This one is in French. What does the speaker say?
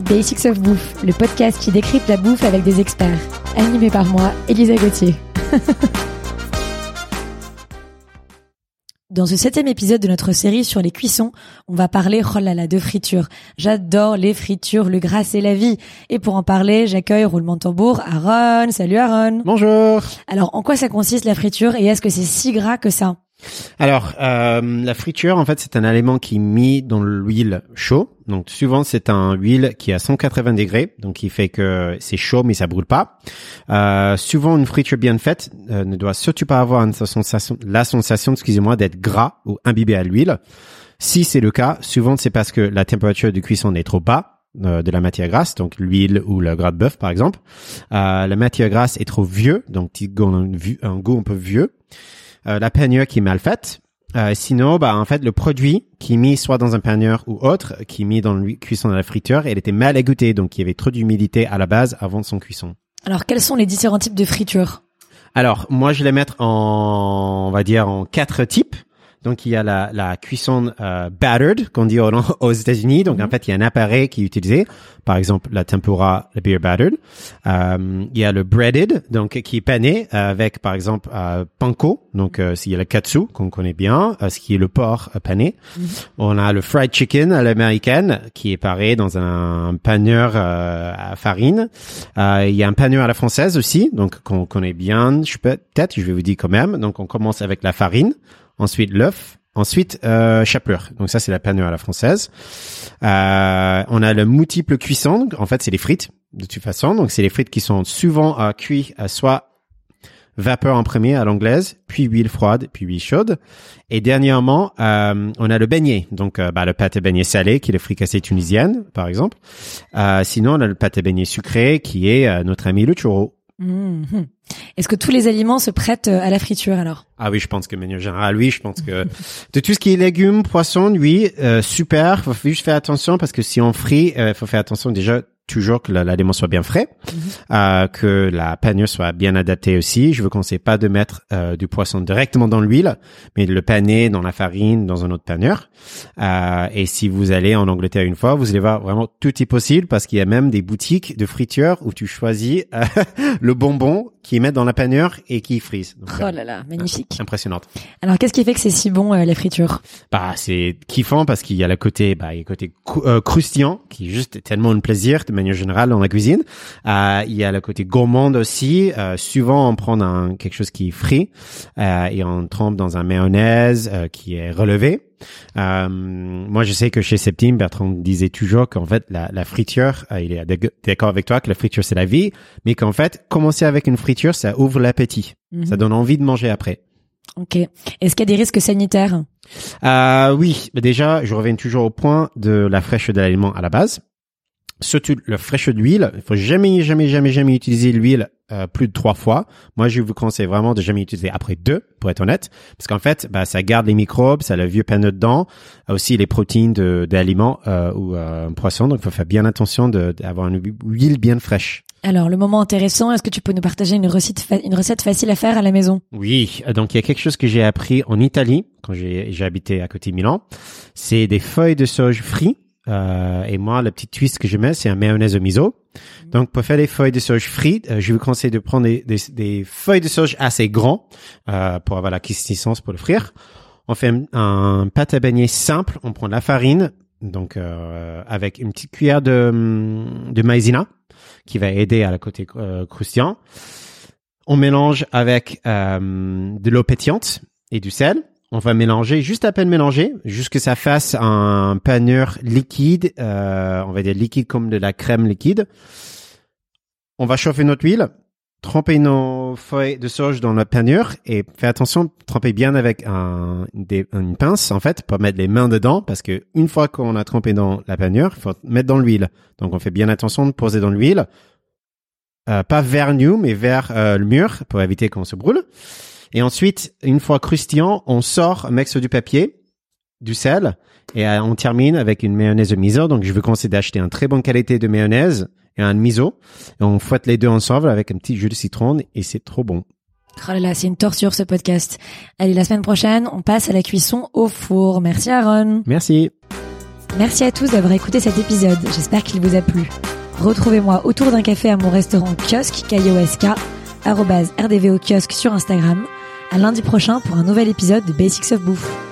Basics of Bouffe, le podcast qui décrypte la bouffe avec des experts. Animé par moi, Elisa Gauthier. Dans ce septième épisode de notre série sur les cuissons, on va parler, oh là là, de friture. J'adore les fritures, le gras c'est la vie. Et pour en parler, j'accueille roulement de tambour Aaron. Salut Aaron. Bonjour. Alors, en quoi ça consiste la friture et est-ce que c'est si gras que ça? Alors, euh, la friture, en fait, c'est un élément qui est mis dans l'huile chaud. Donc, souvent, c'est un huile qui est à 180 degrés, donc qui fait que c'est chaud mais ça brûle pas. Euh, souvent, une friture bien faite euh, ne doit surtout pas avoir une sensation, la sensation, excusez-moi, d'être gras ou imbibé à l'huile. Si c'est le cas, souvent c'est parce que la température de cuisson est trop bas euh, de la matière grasse, donc l'huile ou le gras de bœuf par exemple. Euh, la matière grasse est trop vieux, donc un, un goût un peu vieux. Euh, la panure qui est mal faite. Euh, sinon, bah en fait, le produit qui est mis soit dans un panure ou autre, qui est mis dans la cuisson de la friture, elle était mal égoutée, donc il y avait trop d'humidité à la base avant son cuisson. Alors, quels sont les différents types de friture Alors, moi, je vais les mettre en, on va dire, en quatre types. Donc il y a la, la cuisson euh, battered qu'on dit aux, aux États-Unis. Donc en fait il y a un appareil qui est utilisé, par exemple la tempura, le beer battered. Euh, il y a le breaded, donc qui est pané avec par exemple euh, panko, donc euh, s'il y a le katsu qu'on connaît bien, euh, ce qui est le porc euh, pané. On a le fried chicken à l'américaine qui est paré dans un paneur euh, à farine. Euh, il y a un paneur à la française aussi, donc qu'on connaît bien. Je peux peut-être, je vais vous dire quand même. Donc on commence avec la farine ensuite l'œuf, ensuite euh, chapelure. Donc ça c'est la panure à la française. Euh, on a le multiple cuisson. En fait c'est les frites de toute façon. Donc c'est les frites qui sont souvent euh, cuites à soit vapeur en premier à l'anglaise, puis huile froide, puis huile chaude. Et dernièrement, euh, on a le beignet, donc euh, bah, le pâte à beignet salé, qui est le fricassé tunisienne, par exemple. Euh, sinon, on a le pâte à beignet sucré, qui est euh, notre ami le churro. Mhm. Est-ce que tous les aliments se prêtent euh, à la friture alors? Ah oui, je pense que manière générale, oui, je pense que de tout ce qui est légumes, poissons, oui, euh, super. Faut juste faire attention parce que si on frit, il faut faire attention déjà toujours que l'aliment soit bien frais, euh, que la panure soit bien adaptée aussi. Je vous conseille pas de mettre euh, du poisson directement dans l'huile, mais de le paner dans la farine, dans un autre panure. Euh, et si vous allez en Angleterre une fois, vous allez voir vraiment tout est possible parce qu'il y a même des boutiques de friture où tu choisis euh, le bonbon qui met dans la panure et qui frise. Donc, Oh là là, magnifique. Impressionnante. Alors, qu'est-ce qui fait que c'est si bon euh, la friture? Bah, c'est kiffant parce qu'il y a le côté, bah, il y a le côté cou- croustillant qui est juste tellement un plaisir de manière générale dans la cuisine. Euh, il y a le côté gourmand aussi. Euh, souvent, on prend un, quelque chose qui est frit euh, et on trempe dans un mayonnaise euh, qui est relevé. Euh, moi, je sais que chez Septime, Bertrand disait toujours qu'en fait, la, la friture, euh, il est d'ac- d'accord avec toi que la friture c'est la vie, mais qu'en fait, commencer avec une friture, ça ouvre l'appétit. Mhm. Ça donne envie de manger après. Ok. Est-ce qu'il y a des risques sanitaires? Euh, oui, déjà, je reviens toujours au point de la fraîcheur de l'aliment à la base. Surtout la fraîcheur d'huile. Il faut jamais, jamais, jamais, jamais utiliser l'huile euh, plus de trois fois. Moi, je vous conseille vraiment de jamais utiliser après deux, pour être honnête, parce qu'en fait, bah, ça garde les microbes, ça a le vieux panneau dedans, aussi les protéines d'aliments euh, ou euh, un poisson. Donc, il faut faire bien attention d'avoir une huile bien fraîche. Alors, le moment intéressant, est-ce que tu peux nous partager une recette, une recette facile à faire à la maison? Oui, euh, donc il y a quelque chose que j'ai appris en Italie quand j'ai j'ai habité à côté de Milan. C'est des feuilles de sauge frites. Euh, et moi, le petit twist que je mets, c'est un mayonnaise au miso. Donc, pour faire des feuilles de sauge frites, euh, je vous conseille de prendre des, des, des feuilles de sauge assez grands euh, pour avoir la consistance pour le frire. On fait un, un pâte à beignet simple. On prend de la farine, donc euh, avec une petite cuillère de, hum, de maïzena qui va aider à la côté euh, croustillant. On mélange avec euh, de l'eau pétillante et du sel. On va mélanger, juste à peine mélanger, jusque ça fasse un panure liquide, euh, on va dire liquide comme de la crème liquide. On va chauffer notre huile, tremper nos feuilles de sauge dans la panure et faire attention, tremper bien avec un, une pince en fait, pas mettre les mains dedans parce que une fois qu'on a trempé dans la panure, faut mettre dans l'huile. Donc on fait bien attention de poser dans l'huile, euh, pas vers nous mais vers euh, le mur pour éviter qu'on se brûle. Et ensuite, une fois croustillant, on sort un mix du papier, du sel, et euh, on termine avec une mayonnaise miso. Donc, je vous conseille d'acheter une très bonne qualité de mayonnaise et un miso. Et on fouette les deux ensemble avec un petit jus de citron et c'est trop bon. Oh là là, c'est une torture ce podcast. Allez, la semaine prochaine, on passe à la cuisson au four. Merci Aaron. Merci. Merci à tous d'avoir écouté cet épisode. J'espère qu'il vous a plu. Retrouvez-moi autour d'un café à mon restaurant kiosque, KIOSK, rdvo kiosque sur Instagram à lundi prochain pour un nouvel épisode de Basics of Bouffe.